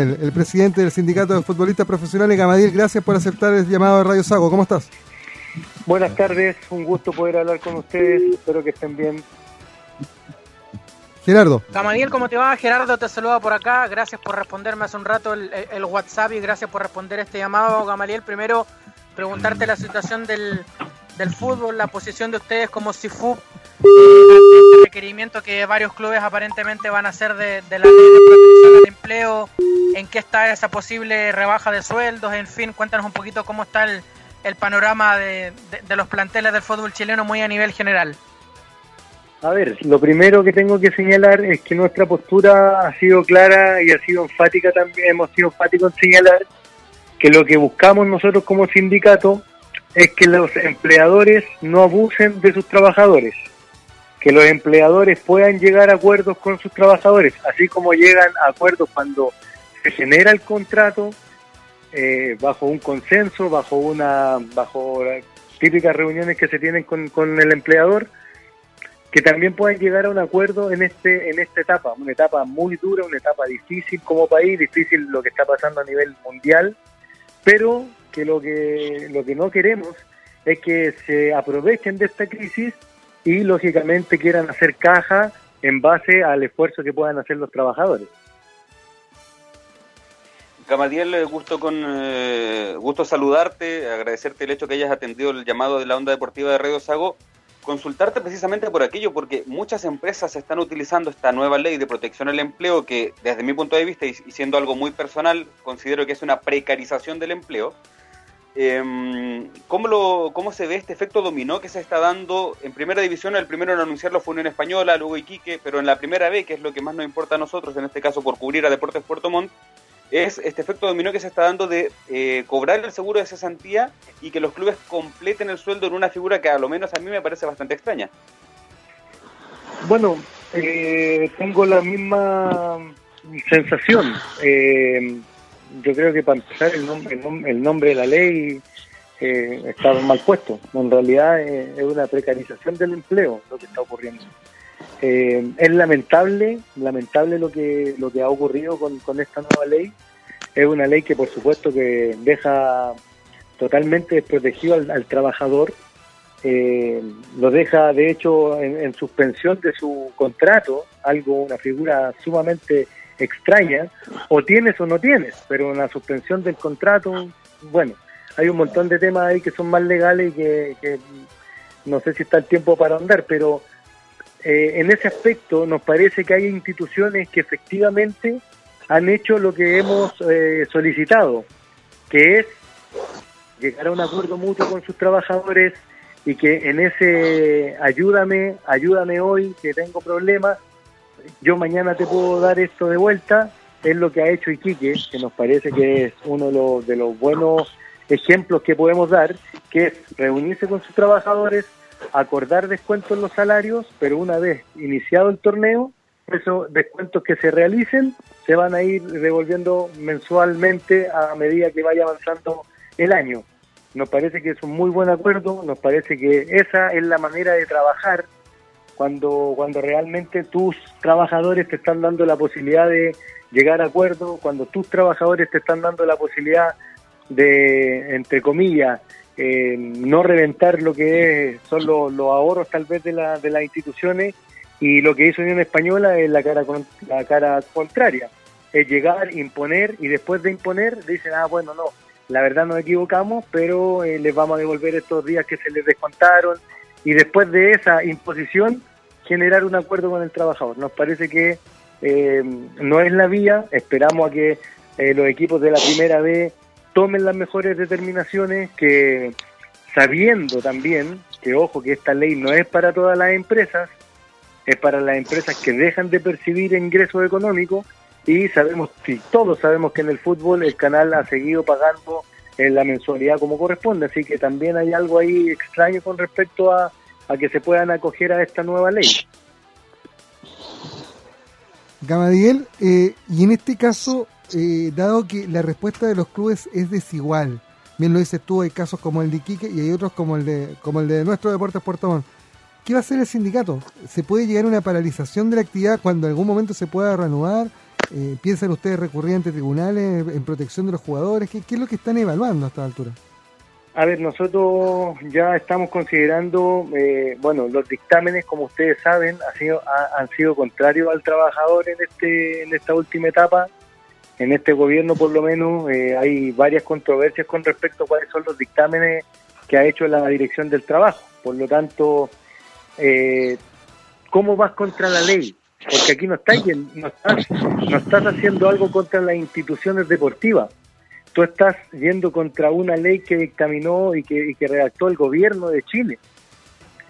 El, presidente del Sindicato de Futbolistas Profesionales, Gamadiel, gracias por aceptar el llamado de Radio Sago. ¿Cómo estás? Buenas tardes, un gusto poder hablar con ustedes, espero que estén bien. Gerardo. Gamadiel, ¿cómo te va? Gerardo te saluda por acá, gracias por responderme hace un rato el, WhatsApp y gracias por responder este llamado, Gamaliel. Primero, preguntarte la situación del, del fútbol, la posición de ustedes como SIFU el requerimiento que varios clubes aparentemente van a hacer de, la ley de protección al empleo, en qué está esa posible rebaja de sueldos, en fin, cuéntanos un poquito cómo está el, panorama de, los planteles del fútbol chileno muy a nivel general. A ver, lo primero que tengo que señalar es que nuestra postura ha sido clara y ha sido enfática también, hemos sido enfáticos en señalar que lo que buscamos nosotros como sindicato es que los empleadores no abusen de sus trabajadores que los empleadores puedan llegar a acuerdos con sus trabajadores, así como llegan a acuerdos cuando se genera el contrato eh, bajo un consenso, bajo una, bajo típicas reuniones que se tienen con, con el empleador, que también puedan llegar a un acuerdo en este, en esta etapa, una etapa muy dura, una etapa difícil como país, difícil lo que está pasando a nivel mundial, pero que lo que, lo que no queremos es que se aprovechen de esta crisis y lógicamente quieran hacer caja en base al esfuerzo que puedan hacer los trabajadores. Camadiel, eh, gusto con eh, gusto saludarte, agradecerte el hecho que hayas atendido el llamado de la onda deportiva de Radio Sago, consultarte precisamente por aquello, porque muchas empresas están utilizando esta nueva ley de protección al empleo que desde mi punto de vista y siendo algo muy personal, considero que es una precarización del empleo, eh, ¿cómo, lo, ¿Cómo se ve este efecto dominó que se está dando en primera división? El primero en anunciarlo fue Unión Española, luego Iquique, pero en la primera B, que es lo que más nos importa a nosotros, en este caso por cubrir a Deportes Puerto Montt, es este efecto dominó que se está dando de eh, cobrar el seguro de cesantía y que los clubes completen el sueldo en una figura que a lo menos a mí me parece bastante extraña. Bueno, eh, tengo la misma sensación. Eh, yo creo que para empezar el, nombre, el, nombre de la ley eh, está mal puesto. En realidad eh, es una precarización del empleo lo que está ocurriendo. Eh, es lamentable, lamentable lo que lo que ha ocurrido con, esta nueva ley. Es una ley que por supuesto que deja totalmente desprotegido al, trabajador, lo deja de hecho en, en suspensión de su contrato, algo, una figura sumamente extraña, o tienes o no tienes, pero en la suspensión del contrato, bueno, hay un montón de temas ahí que son más legales y que, no sé si está el tiempo para andar, pero eh, en ese aspecto nos parece que hay instituciones que efectivamente han hecho lo que hemos eh, solicitado, que es llegar a un acuerdo mutuo con sus trabajadores y que en ese ayúdame, ayúdame hoy que tengo problemas, yo mañana te puedo dar esto de vuelta, es lo que ha hecho Iquique, que nos parece que es uno de los, buenos ejemplos que podemos dar, que es reunirse con sus trabajadores, acordar descuentos en los salarios, pero una vez iniciado el torneo, esos descuentos que se realicen se van a ir devolviendo mensualmente a medida que vaya avanzando el año. Nos parece que es un muy buen acuerdo, nos parece que esa es la manera de trabajar cuando, cuando realmente tus trabajadores te están dando la posibilidad de llegar a acuerdo, cuando tus trabajadores te están dando la posibilidad de, entre comillas, eh, no reventar lo que son los, ahorros tal vez de, la, de las instituciones y lo que hizo Unión Española es la cara, la cara contraria, es llegar, imponer y después de imponer dicen, ah, bueno, no, la verdad nos equivocamos, pero eh, les vamos a devolver estos días que se les descontaron y después de esa imposición generar un acuerdo con el trabajador. Nos parece que eh, no es la vía, esperamos a que eh, los equipos de la primera B tomen las mejores determinaciones, que sabiendo también que, ojo, que esta ley no es para todas las empresas, es para las empresas que dejan de percibir ingresos económicos y sabemos, si todos sabemos que en el fútbol el canal ha seguido pagando en la mensualidad como corresponde, así que también hay algo ahí extraño con respecto a, a que se puedan acoger a esta nueva ley. Gamadiel, eh, y en este caso, eh, dado que la respuesta de los clubes es desigual, bien lo dices tú, hay casos como el de Iquique y hay otros como el de, como el de nuestro Deportes Puerto Montt. ¿Qué va a hacer el sindicato? ¿Se puede llegar a una paralización de la actividad cuando en algún momento se pueda reanudar? eh, ¿piensan ustedes recurrir ante tribunales en protección de los jugadores? ¿Qué, es lo que están evaluando a esta altura? A ver, nosotros ya estamos considerando, eh, bueno, los dictámenes, como ustedes saben, ha sido, han sido contrarios al trabajador en, este, en esta última etapa. En este gobierno, por lo menos, eh, hay varias controversias con respecto a cuáles son los dictámenes que ha hecho la Dirección del Trabajo. Por lo tanto, eh, ¿cómo vas contra la ley? Porque aquí no estás, no estás, no estás haciendo algo contra las instituciones deportivas. Tú estás yendo contra una ley que dictaminó y que, y que redactó el gobierno de Chile.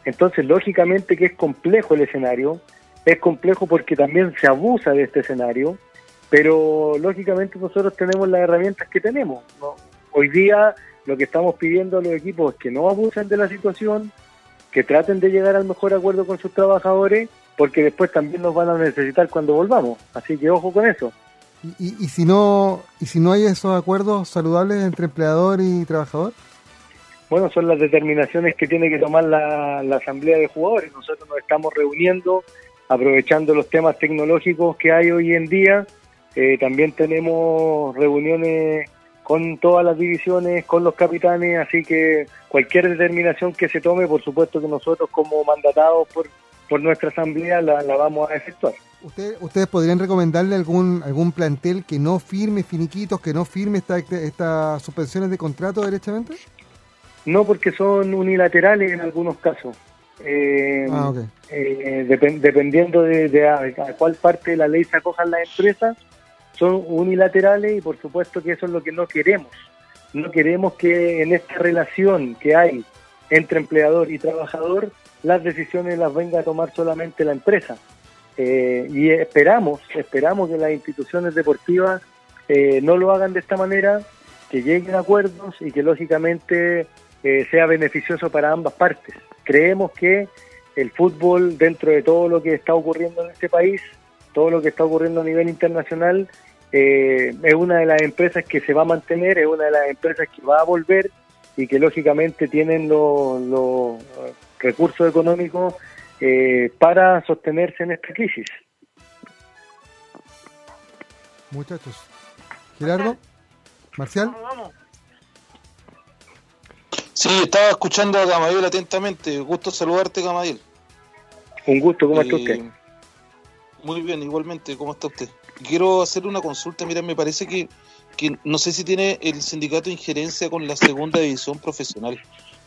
Entonces, lógicamente que es complejo el escenario, es complejo porque también se abusa de este escenario, pero lógicamente nosotros tenemos las herramientas que tenemos. Hoy día lo que estamos pidiendo a los equipos es que no abusen de la situación, que traten de llegar al mejor acuerdo con sus trabajadores, porque después también nos van a necesitar cuando volvamos. Así que ojo con eso. ¿Y, y, si no y si no hay esos acuerdos saludables entre empleador y trabajador? Bueno, son las determinaciones que tiene que tomar la, asamblea de jugadores. Nosotros nos estamos reuniendo, aprovechando los temas tecnológicos que hay hoy en día. Eh, también tenemos reuniones con todas las divisiones, con los capitanes, así que cualquier determinación que se tome, por supuesto que nosotros como mandatados por, por nuestra asamblea la, vamos a efectuar. ¿Ustedes podrían recomendarle algún algún plantel que no firme finiquitos, que no firme estas esta suspensiones de contrato derechamente? No, porque son unilaterales en algunos casos. Eh, ah, eh, dependiendo de, a, a, cuál parte de la ley se acojan las empresas, son unilaterales y por supuesto que eso es lo que no queremos. No queremos que en esta relación que hay entre empleador y trabajador las decisiones las venga a tomar solamente la empresa. Eh, y esperamos, esperamos que las instituciones deportivas eh, no lo hagan de esta manera, que lleguen a acuerdos y que lógicamente eh, sea beneficioso para ambas partes. Creemos que el fútbol, dentro de todo lo que está ocurriendo en este país, todo lo que está ocurriendo a nivel internacional, eh, es una de las empresas que se va a mantener, es una de las empresas que va a volver y que lógicamente tienen los, recursos económicos eh, para sostenerse en esta crisis. Muchachos. Gerardo, Marcial. Sí, estaba escuchando a Gamadiel atentamente. Gusto saludarte, Gamadiel. Un gusto, ¿cómo está usted? Eh, muy bien, igualmente, ¿cómo está usted? quiero hacer una consulta. Mira, me parece que, que no sé si tiene el sindicato injerencia con la segunda división profesional.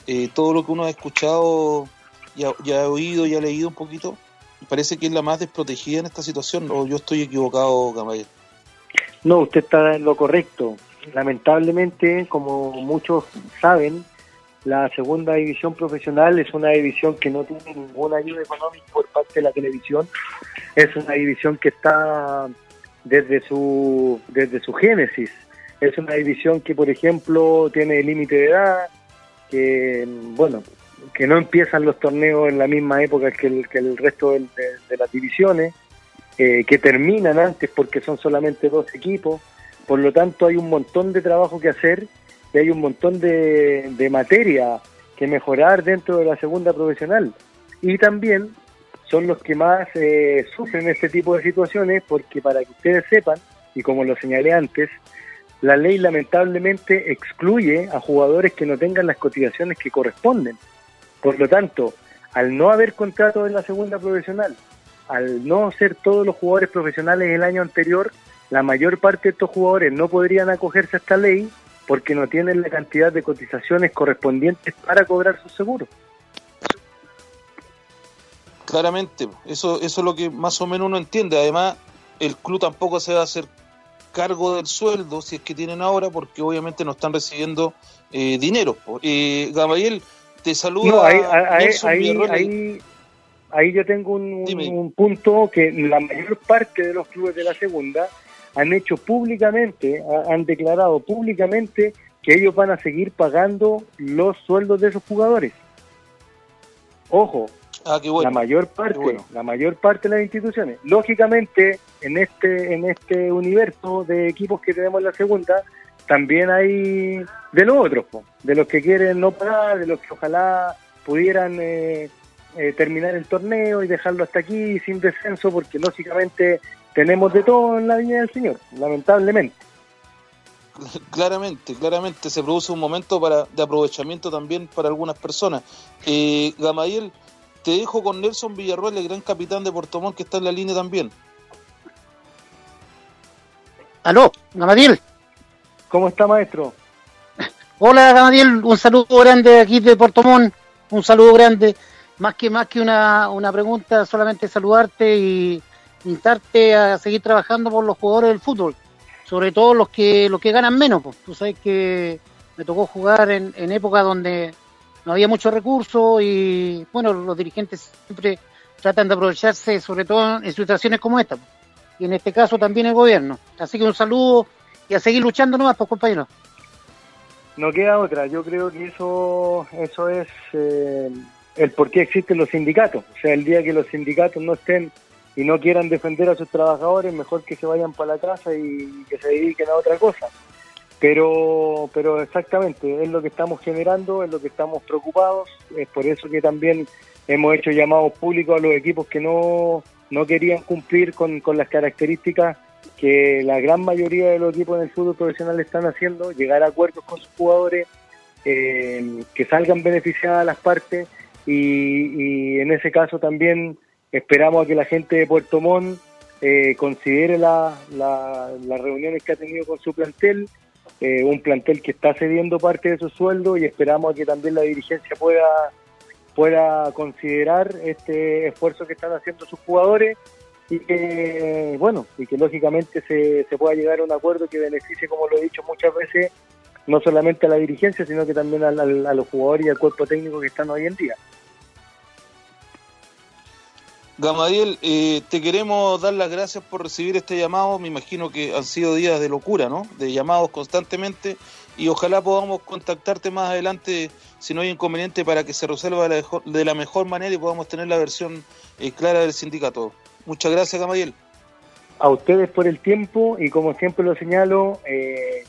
Eh, todo lo que uno ha escuchado, ya ha oído, y ha leído un poquito, parece que es la más desprotegida en esta situación. ¿O yo estoy equivocado, Gamay? No, usted está en lo correcto. Lamentablemente, como muchos saben, la segunda división profesional es una división que no tiene ninguna ayuda económica por parte de la televisión. Es una división que está desde su, desde su génesis. Es una división que, por ejemplo, tiene límite de edad, que, bueno, que no empiezan los torneos en la misma época que el, que el resto de, las divisiones, eh, que terminan antes porque son solamente dos equipos. Por lo tanto, hay un montón de trabajo que hacer y hay un montón de, de materia que mejorar dentro de la segunda profesional. Y también son los que más eh, sufren este tipo de situaciones porque para que ustedes sepan, y como lo señalé antes, la ley lamentablemente excluye a jugadores que no tengan las cotizaciones que corresponden. Por lo tanto, al no haber contrato en la segunda profesional, al no ser todos los jugadores profesionales el año anterior, la mayor parte de estos jugadores no podrían acogerse a esta ley porque no tienen la cantidad de cotizaciones correspondientes para cobrar sus seguros. Claramente, eso, eso es lo que más o menos uno entiende. Además, el club tampoco se va a hacer cargo del sueldo, si es que tienen ahora, porque obviamente no están recibiendo eh, dinero. Eh, Gabriel, te saludo. ahí, ahí, ahí, yo tengo un, un, punto que la mayor parte de los clubes de la segunda han hecho públicamente, han declarado públicamente que ellos van a seguir pagando los sueldos de esos jugadores. Ojo, Ah, la mayor parte, la mayor parte de las instituciones. Lógicamente, en este, en este universo de equipos que tenemos en la segunda, también hay de los otros, de los que quieren no pagar, de los que ojalá pudieran eh, eh, terminar el torneo y dejarlo hasta aquí sin descenso, porque lógicamente tenemos de todo en la viña del Señor, lamentablemente. Claramente, claramente se produce un momento para, de aprovechamiento también para algunas personas. Eh, Gamadiel, te dejo con Nelson Villarroel, el gran capitán de Portomón, que está en la línea también. Aló, Gamadiel. ¿Cómo está, maestro? Hola, Gamadiel, un saludo grande aquí de Portomón, un saludo grande. Más que más que una, una pregunta, solamente saludarte y invitarte a seguir trabajando por los jugadores del fútbol sobre todo los que los que ganan menos. Pues. Tú sabes que me tocó jugar en, en época donde no había muchos recursos y bueno, los dirigentes siempre tratan de aprovecharse, sobre todo en situaciones como esta. Pues. Y en este caso también el gobierno. Así que un saludo y a seguir luchando nomás, pues compañeros. No queda otra, yo creo que eso, eso es eh, el por qué existen los sindicatos. O sea, el día que los sindicatos no estén y no quieran defender a sus trabajadores, mejor que se vayan para la casa y que se dediquen a otra cosa. Pero, pero exactamente, es lo que estamos generando, es lo que estamos preocupados, es por eso que también hemos hecho llamados públicos a los equipos que no, no querían cumplir con, con las características que la gran mayoría de los equipos en el fútbol profesional están haciendo, llegar a acuerdos con sus jugadores, eh, que salgan beneficiadas las partes y, en ese caso también Esperamos a que la gente de Puerto Montt eh, considere la, las reuniones que ha tenido con su plantel, eh, un plantel que está cediendo parte de su sueldo y esperamos a que también la dirigencia pueda, pueda considerar este esfuerzo que están haciendo sus jugadores y que, bueno, y que lógicamente se, se pueda llegar a un acuerdo que beneficie, como lo he dicho muchas veces, no solamente a la dirigencia, sino que también a, a los jugadores y al cuerpo técnico que están hoy en día. Gamadiel, eh, te queremos dar las gracias por recibir este llamado. Me imagino que han sido días de locura, ¿no? De llamados constantemente y ojalá podamos contactarte más adelante si no hay inconveniente para que se resuelva de la mejor, manera y podamos tener la versión eh, clara del sindicato. Muchas gracias, Gamadiel. A ustedes por el tiempo y como siempre lo señalo, eh,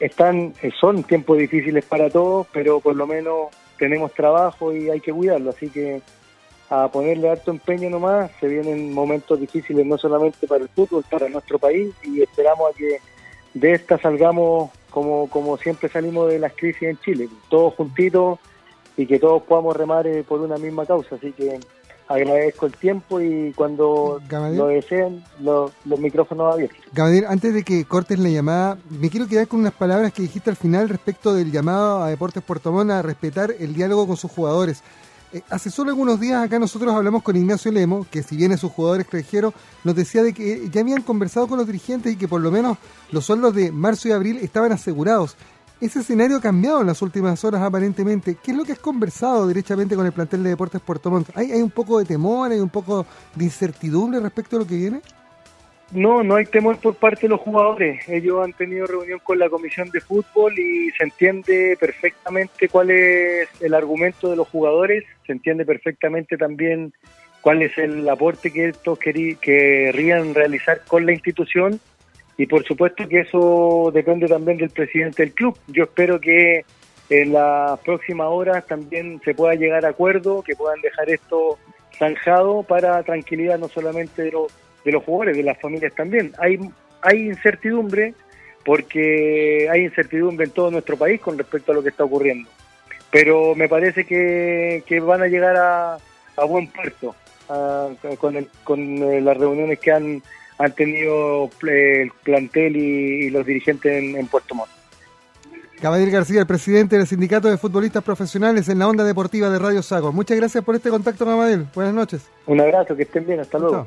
están son tiempos difíciles para todos, pero por lo menos tenemos trabajo y hay que cuidarlo, así que a ponerle alto empeño nomás. Se vienen momentos difíciles no solamente para el fútbol, para nuestro país y esperamos a que de esta salgamos como, como siempre salimos de las crisis en Chile, todos juntitos y que todos podamos remar eh, por una misma causa. Así que agradezco el tiempo y cuando lo deseen, los micrófonos abiertos. Gabriel, antes de que cortes la llamada, me quiero quedar con unas palabras que dijiste al final respecto del llamado a Deportes Puerto Montt a respetar el diálogo con sus jugadores. Eh, hace solo algunos días acá nosotros hablamos con Ignacio Lemo, que si bien es un jugador extranjero, nos decía de que ya habían conversado con los dirigentes y que por lo menos los sueldos de marzo y abril estaban asegurados. Ese escenario ha cambiado en las últimas horas aparentemente. ¿Qué es lo que has conversado derechamente con el plantel de Deportes Puerto Montt? ¿Hay, ¿Hay un poco de temor, hay un poco de incertidumbre respecto a lo que viene? No, no hay temor por parte de los jugadores. Ellos han tenido reunión con la comisión de fútbol y se entiende perfectamente cuál es el argumento de los jugadores, se entiende perfectamente también cuál es el aporte que estos querrían realizar con la institución y por supuesto que eso depende también del presidente del club. Yo espero que en las próximas horas también se pueda llegar a acuerdo, que puedan dejar esto zanjado para tranquilidad no solamente de los de los jugadores, de las familias también. Hay, hay incertidumbre porque hay incertidumbre en todo nuestro país con respecto a lo que está ocurriendo. Pero me parece que, van a llegar a, a buen puerto con, el, con eh, las reuniones que han, han tenido el plantel y, los dirigentes en, en Puerto Montt. Caballero García, el presidente del Sindicato de Futbolistas Profesionales en la Onda Deportiva de Radio Sago. Muchas gracias por este contacto, Caballero. Buenas noches. Un abrazo, que estén bien. Hasta luego.